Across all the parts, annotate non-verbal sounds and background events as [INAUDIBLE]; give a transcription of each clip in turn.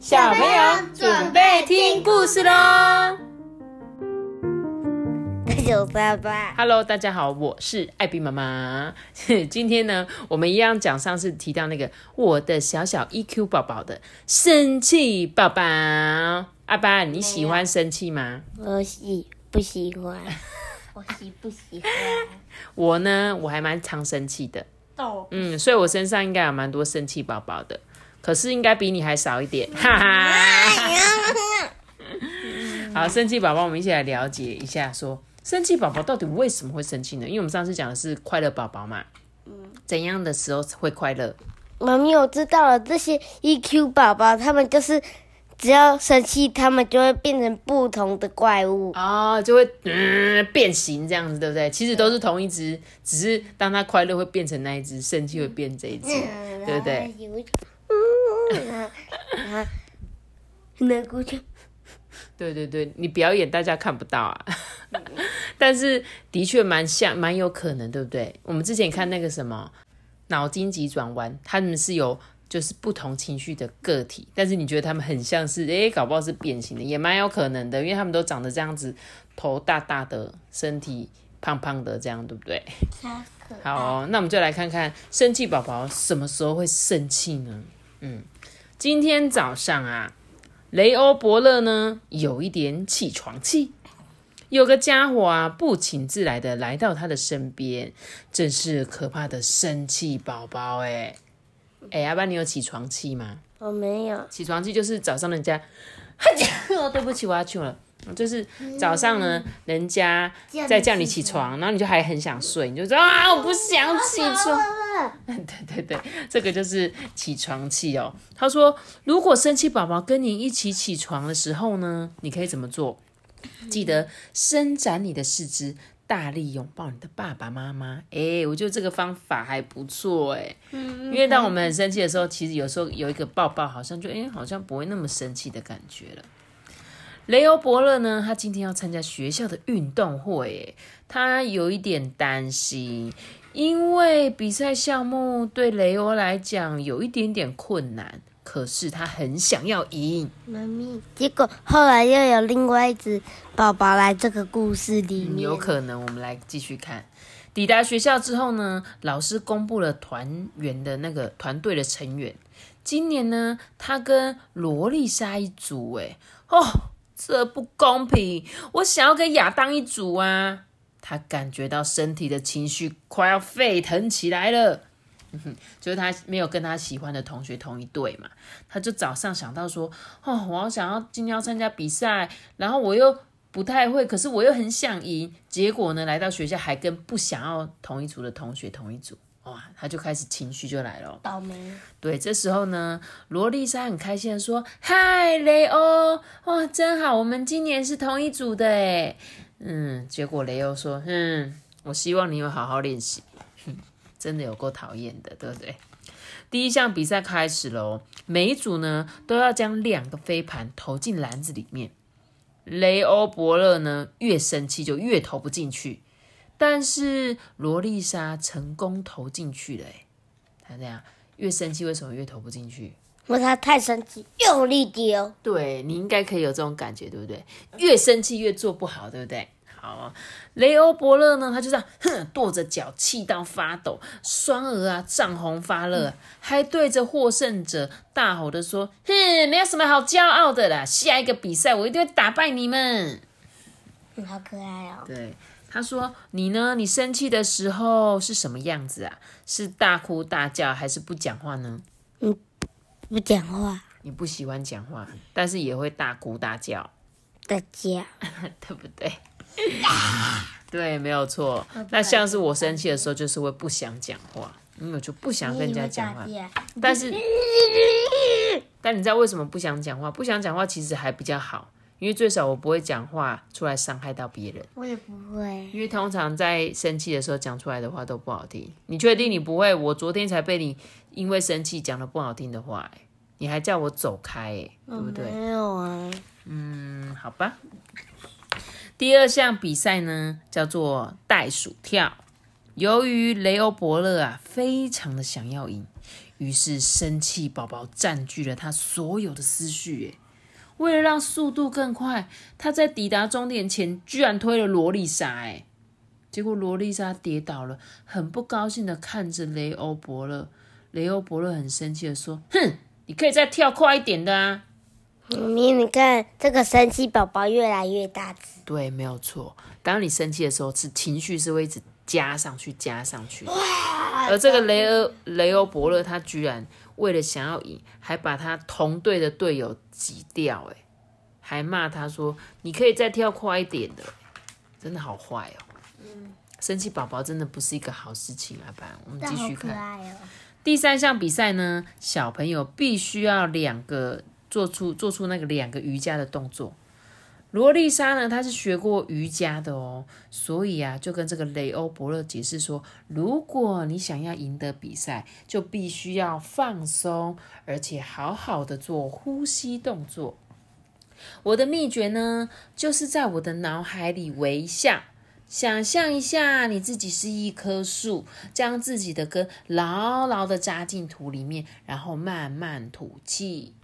小朋友准备听故事喽九三八，！Hello，大家好，我是艾比妈妈。[LAUGHS] 今天呢，我们一样讲上次提到那个我的小小 EQ 宝宝的生气宝宝。阿爸，你喜欢生气吗？我喜不喜欢？[LAUGHS] 我喜不喜欢？我呢，我还蛮常生气的。嗯，所以我身上应该有蛮多生气宝宝的，可是应该比你还少一点，[LAUGHS] 哈哈。好，生气宝宝，我们一起来了解一下说生气宝宝到底为什么会生气呢？因为我们上次讲的是快乐宝宝嘛，怎样的时候会快乐？妈咪，我知道了，这些 EQ 宝宝，他们就是只要生气，他们就会变成不同的怪物。哦，就会嗯变形这样子，对不对？其实都是同一只，只是当他快乐会变成那一只，生气会变这一只，对不对？嗯，然后那过去，对对对，你表演大家看不到啊，[LAUGHS] 但是的确蛮像，蛮有可能，对不对？我们之前看那个什么脑筋急转弯，他们是有就是不同情绪的个体，但是你觉得他们很像是，诶，搞不好是变形的，也蛮有可能的，因为他们都长得这样子，头大大的，身体胖胖的，这样对不对？好哦、那我们就来看看生气宝宝什么时候会生气呢？嗯，今天早上啊，雷欧伯乐呢有一点起床气，有个家伙啊不请自来的来到他的身边，真是可怕的生气宝宝哎哎，阿爸你有起床气吗？我没有，起床气就是早上人家，[LAUGHS] 哦，对不起，我要去了。就是早上呢，人家在叫你起床，然后你就还很想睡，你就说啊，我不想起床。[LAUGHS] 对对对，这个就是起床气哦。他说，如果生气宝宝跟你一起起床的时候呢，你可以怎么做？记得伸展你的四肢，大力拥抱你的爸爸妈妈。哎，我觉得这个方法还不错哎。因为当我们很生气的时候，其实有时候有一个抱抱，好像就哎，好像不会那么生气的感觉了。雷欧伯乐呢，他今天要参加学校的运动会，哎，他有一点担心，因为比赛项目对雷欧来讲有一点点困难，可是他很想要赢。妈咪。结果后来又有另外一只宝宝来这个故事里面，有可能，我们来继续看。抵达学校之后呢，老师公布了团员的那个团队的成员。今年呢，他跟罗丽莎一组，哎，哦，这不公平！我想要跟亚当一组啊！他感觉到身体的情绪快要沸腾起来了。嗯哼，就是他没有跟他喜欢的同学同一队嘛，他就早上想到说，哦，我好想要今天要参加比赛，然后我又不太会，可是我又很想赢。结果呢，来到学校还跟不想要同一组的同学同一组，哇，他就开始情绪就来了。倒霉。对，这时候呢，罗丽莎很开心的说：“嗨，雷欧，哇，真好，我们今年是同一组的诶。”嗯，结果雷欧说：“嗯，我希望你有好好练习。[LAUGHS] ”哼，真的有够讨厌的，对不对？第一项比赛开始喽，每一组呢都要将两个飞盘投进篮子里面。雷欧伯乐呢越生气就越投不进去，但是罗丽莎成功投进去了。哎，他这样越生气为什么越投不进去？因为他太生气，用力丢。对你应该可以有这种感觉，对不对？越生气越做不好，对不对？好，雷欧伯乐呢，他就这样，哼，跺着脚，气到发抖，双额啊涨红发热，还对着获胜者大吼的说：“哼，没有什么好骄傲的啦，下一个比赛我一定会打败你们。”嗯好可爱哦！对，他说：“你呢？你生气的时候是什么样子啊？是大哭大叫，还是不讲话呢？嗯不讲话，你不喜欢讲话，但是也会大哭大叫。”大叫 [LAUGHS] 对不对？[LAUGHS] 对，没有错。那像是我生气的时候，就是会不想讲话，因为我就不想跟人家讲话。但是，[LAUGHS] 但你知道为什么不想讲话？不想讲话其实还比较好，因为最少我不会讲话出来伤害到别人。我也不会。因为通常在生气的时候讲出来的话都不好听。你确定你不会？我昨天才被你因为生气讲了不好听的话、欸，你还叫我走开、欸，对不对？没有啊，嗯，好吧。第二项比赛呢，叫做袋鼠跳。由于雷欧伯勒啊，非常的想要赢，于是生气宝宝占据了他所有的思绪。诶，为了让速度更快，他在抵达终点前居然推了罗丽莎。哎，结果罗丽莎跌倒了，很不高兴的看着雷欧伯乐。雷欧伯乐很生气的说：“哼，你可以再跳快一点的啊！”你你看，这个生气宝宝越来越大只。对，没有错。当你生气的时候，是情绪是会一直加上去、加上去。而这个雷欧雷欧伯乐，他居然为了想要赢，还把他同队的队友挤掉，哎，还骂他说：“你可以再跳快一点的。”真的好坏哦。嗯。生气宝宝真的不是一个好事情啊！吧，我们继续看。第三项比赛呢，小朋友必须要两个。做出做出那个两个瑜伽的动作，罗丽莎呢，她是学过瑜伽的哦，所以啊，就跟这个雷欧伯乐解释说，如果你想要赢得比赛，就必须要放松，而且好好的做呼吸动作。我的秘诀呢，就是在我的脑海里微笑，想象一下你自己是一棵树，将自己的根牢牢的扎进土里面，然后慢慢吐气。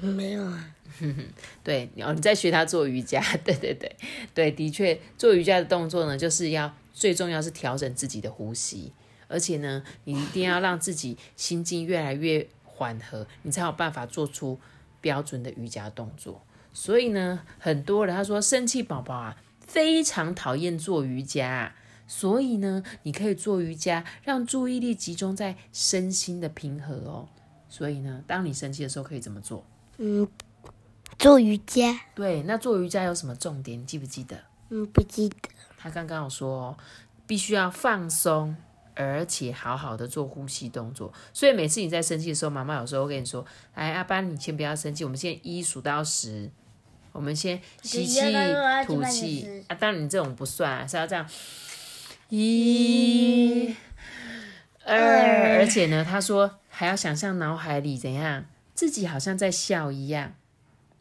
没有啊，[LAUGHS] 对，哦，你在学他做瑜伽，[LAUGHS] 对对对对，的确做瑜伽的动作呢，就是要最重要是调整自己的呼吸，而且呢，你一定要让自己心境越来越缓和，你才有办法做出标准的瑜伽动作。所以呢，很多人他说生气宝宝啊，非常讨厌做瑜伽，所以呢，你可以做瑜伽，让注意力集中在身心的平和哦。所以呢，当你生气的时候，可以怎么做？嗯，做瑜伽。对，那做瑜伽有什么重点？你记不记得？嗯，不记得。他刚刚有说，必须要放松，而且好好的做呼吸动作。所以每次你在生气的时候，妈妈有时候会跟你说：“哎，阿班，你先不要生气，我们先一数到十，我们先吸气、吐气。啊，当然你这种不算，是要这样，一、二，而且呢，他说还要想象脑海里怎样。”自己好像在笑一样，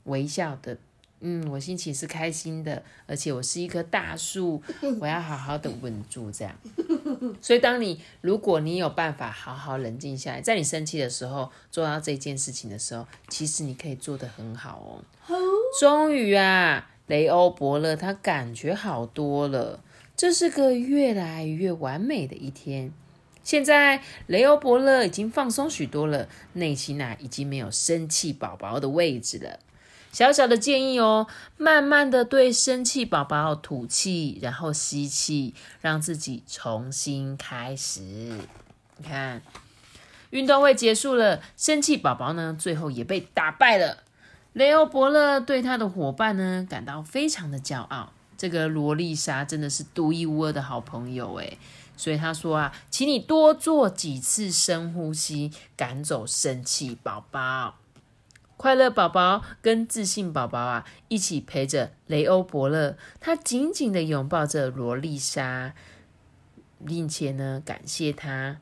微笑的，嗯，我心情是开心的，而且我是一棵大树，[LAUGHS] 我要好好的稳住这样。所以，当你如果你有办法好好冷静下来，在你生气的时候做到这件事情的时候，其实你可以做得很好哦。终于啊，雷欧伯乐他感觉好多了，这是个越来越完美的一天。现在雷欧伯乐已经放松许多了，内心啊已经没有生气宝宝的位置了。小小的建议哦，慢慢的对生气宝宝吐气，然后吸气，让自己重新开始。你看，运动会结束了，生气宝宝呢最后也被打败了。雷欧伯乐对他的伙伴呢感到非常的骄傲，这个罗丽莎真的是独一无二的好朋友诶所以他说啊，请你多做几次深呼吸，赶走生气宝宝。快乐宝宝跟自信宝宝啊，一起陪着雷欧伯乐，他紧紧的拥抱着罗丽莎，并且呢，感谢他。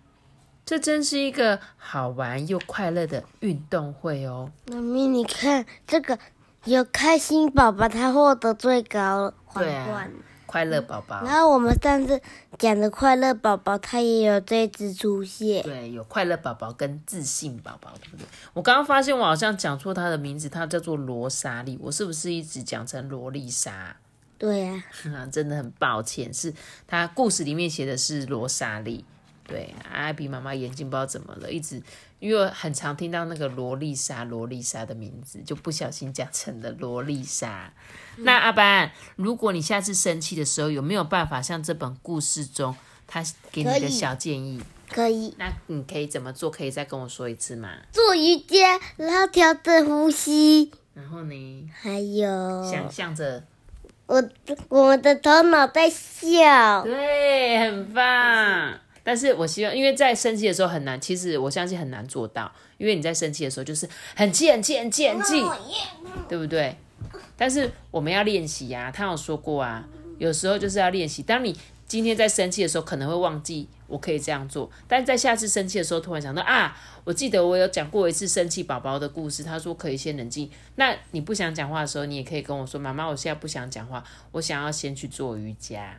这真是一个好玩又快乐的运动会哦。妈咪，你看这个有开心宝宝，他获得最高皇冠。快乐宝宝，然后我们上次讲的快乐宝宝，它也有这只出现。对，有快乐宝宝跟自信宝宝，对不对？我刚刚发现我好像讲错它的名字，它叫做罗莎莉，我是不是一直讲成罗丽莎？对呀，[LAUGHS] 真的很抱歉，是它故事里面写的是罗莎莉。对，阿比妈妈眼睛不知道怎么了，一直因为很常听到那个罗丽莎、罗丽莎的名字，就不小心讲成了罗丽莎。那阿班，如果你下次生气的时候，有没有办法像这本故事中他给你的小建议？可以。那你可以怎么做？可以再跟我说一次吗？做瑜伽，然后调整呼吸。然后呢？还有想象着我我的头脑在笑。对，很棒。但是我希望，因为在生气的时候很难，其实我相信很难做到，因为你在生气的时候就是很气、很气、很气、很气，对不对？但是我们要练习呀，他有说过啊，有时候就是要练习。当你今天在生气的时候，可能会忘记我可以这样做，但在下次生气的时候，突然想到啊，我记得我有讲过一次生气宝宝的故事，他说可以先冷静。那你不想讲话的时候，你也可以跟我说，妈妈，我现在不想讲话，我想要先去做瑜伽。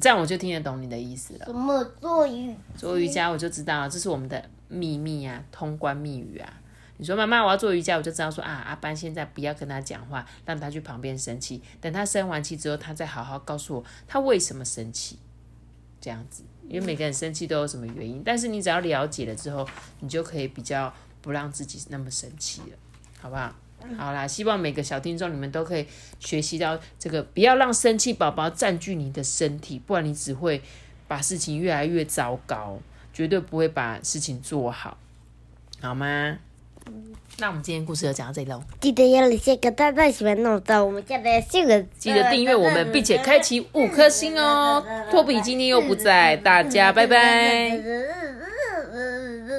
这样我就听得懂你的意思了。什么做瑜做瑜伽我就知道了，这是我们的秘密啊，通关密语啊。你说妈妈我要做瑜伽，我就知道说啊，阿班现在不要跟他讲话，让他去旁边生气。等他生完气之后，他再好好告诉我他为什么生气。这样子，因为每个人生气都有什么原因，但是你只要了解了之后，你就可以比较不让自己那么生气了，好不好？好啦，希望每个小听众你们都可以学习到这个，不要让生气宝宝占据你的身体，不然你只会把事情越来越糟糕，绝对不会把事情做好，好吗？那我们今天故事就讲到这里喽，记得要留下个大大喜欢弄到我们家的这个，记得订阅我们，并且开启五颗星哦。[LAUGHS] 托比今天又不在，大家拜拜。[LAUGHS]